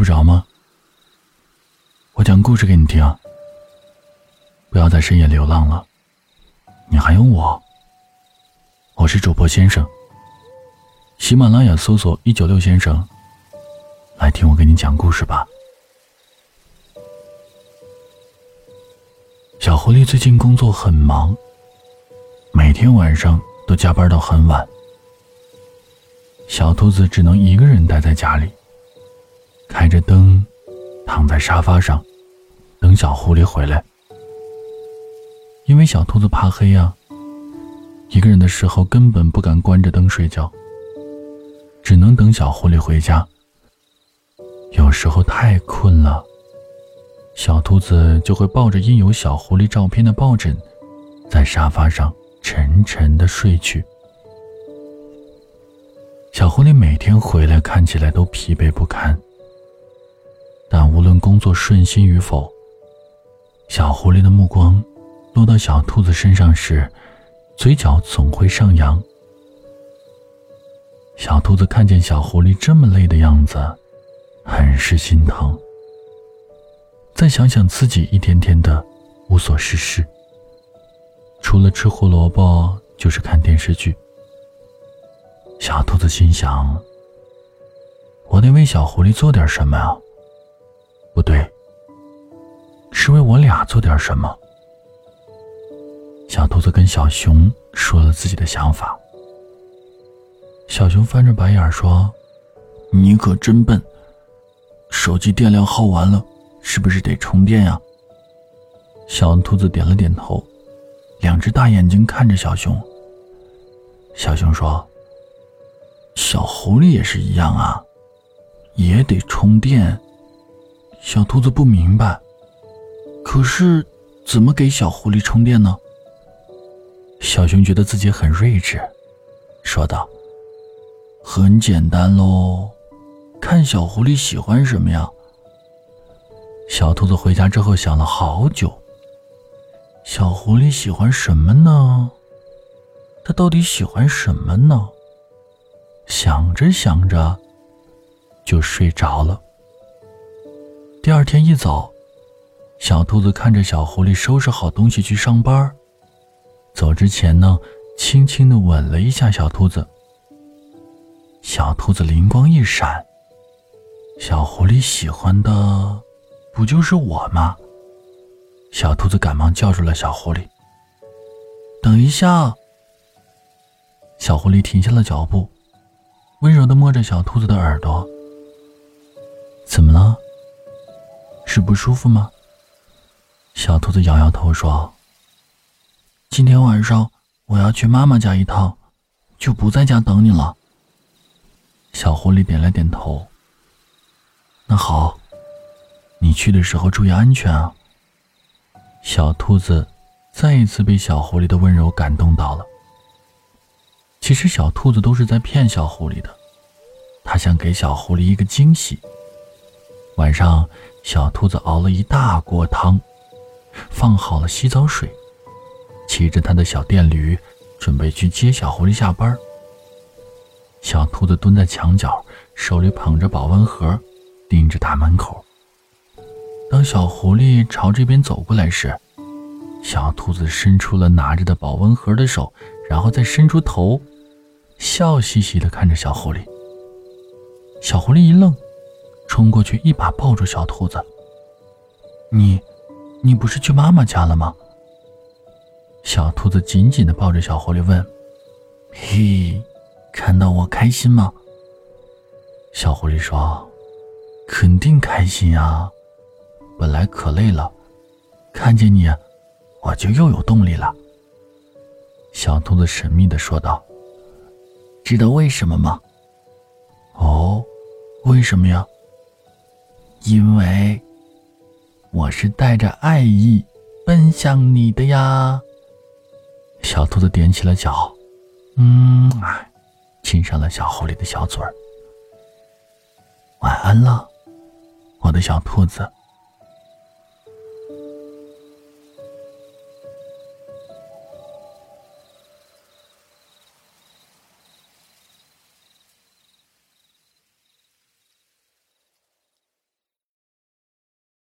不着吗？我讲故事给你听。不要在深夜流浪了，你还有我。我是主播先生。喜马拉雅搜索“一九六先生”，来听我给你讲故事吧。小狐狸最近工作很忙，每天晚上都加班到很晚。小兔子只能一个人待在家里，开着灯，躺在沙发上，等小狐狸回来。因为小兔子怕黑呀，一个人的时候根本不敢关着灯睡觉，只能等小狐狸回家。有时候太困了，小兔子就会抱着印有小狐狸照片的抱枕，在沙发上沉沉的睡去。小狐狸每天回来看起来都疲惫不堪，但无论工作顺心与否，小狐狸的目光落到小兔子身上时，嘴角总会上扬。小兔子看见小狐狸这么累的样子，很是心疼。再想想自己一天天的无所事事，除了吃胡萝卜就是看电视剧。小兔子心想：“我得为小狐狸做点什么啊？不对，是为我俩做点什么。”小兔子跟小熊说了自己的想法。小熊翻着白眼说：“你可真笨，手机电量耗完了，是不是得充电呀？”小兔子点了点头，两只大眼睛看着小熊。小熊说。小狐狸也是一样啊，也得充电。小兔子不明白，可是怎么给小狐狸充电呢？小熊觉得自己很睿智，说道：“很简单喽，看小狐狸喜欢什么呀。”小兔子回家之后想了好久，小狐狸喜欢什么呢？它到底喜欢什么呢？想着想着，就睡着了。第二天一早，小兔子看着小狐狸收拾好东西去上班，走之前呢，轻轻的吻了一下小兔子。小兔子灵光一闪，小狐狸喜欢的不就是我吗？小兔子赶忙叫住了小狐狸：“等一下！”小狐狸停下了脚步。温柔的摸着小兔子的耳朵，怎么了？是不舒服吗？小兔子摇摇头说：“今天晚上我要去妈妈家一趟，就不在家等你了。”小狐狸点了点头。那好，你去的时候注意安全啊。小兔子再一次被小狐狸的温柔感动到了。其实小兔子都是在骗小狐狸的，它想给小狐狸一个惊喜。晚上，小兔子熬了一大锅汤，放好了洗澡水，骑着它的小电驴，准备去接小狐狸下班。小兔子蹲在墙角，手里捧着保温盒，盯着大门口。当小狐狸朝这边走过来时，小兔子伸出了拿着的保温盒的手，然后再伸出头。笑嘻嘻地看着小狐狸，小狐狸一愣，冲过去一把抱住小兔子。你，你不是去妈妈家了吗？小兔子紧紧地抱着小狐狸问：“嘿，看到我开心吗？”小狐狸说：“肯定开心呀，本来可累了，看见你，我就又有动力了。”小兔子神秘地说道。知道为什么吗？哦，为什么呀？因为我是带着爱意奔向你的呀。小兔子踮起了脚，嗯，哎，亲上了小狐狸的小嘴儿。晚安了，我的小兔子。